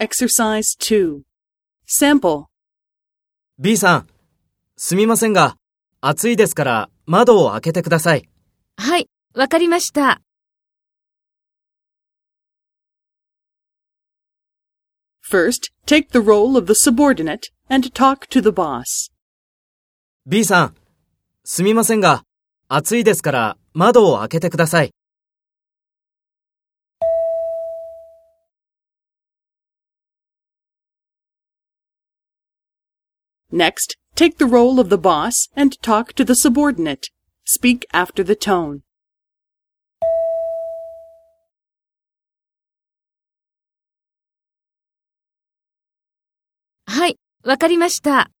Exercise 2. Sample. B さん、すみませんが、暑いですから窓を開けてください。はい、わかりました。First, take the role of the subordinate and talk to the boss. B さん、すみませんが、暑いですから窓を開けてください。Next, take the role of the boss and talk to the subordinate. Speak after the tone. はい、わかりました。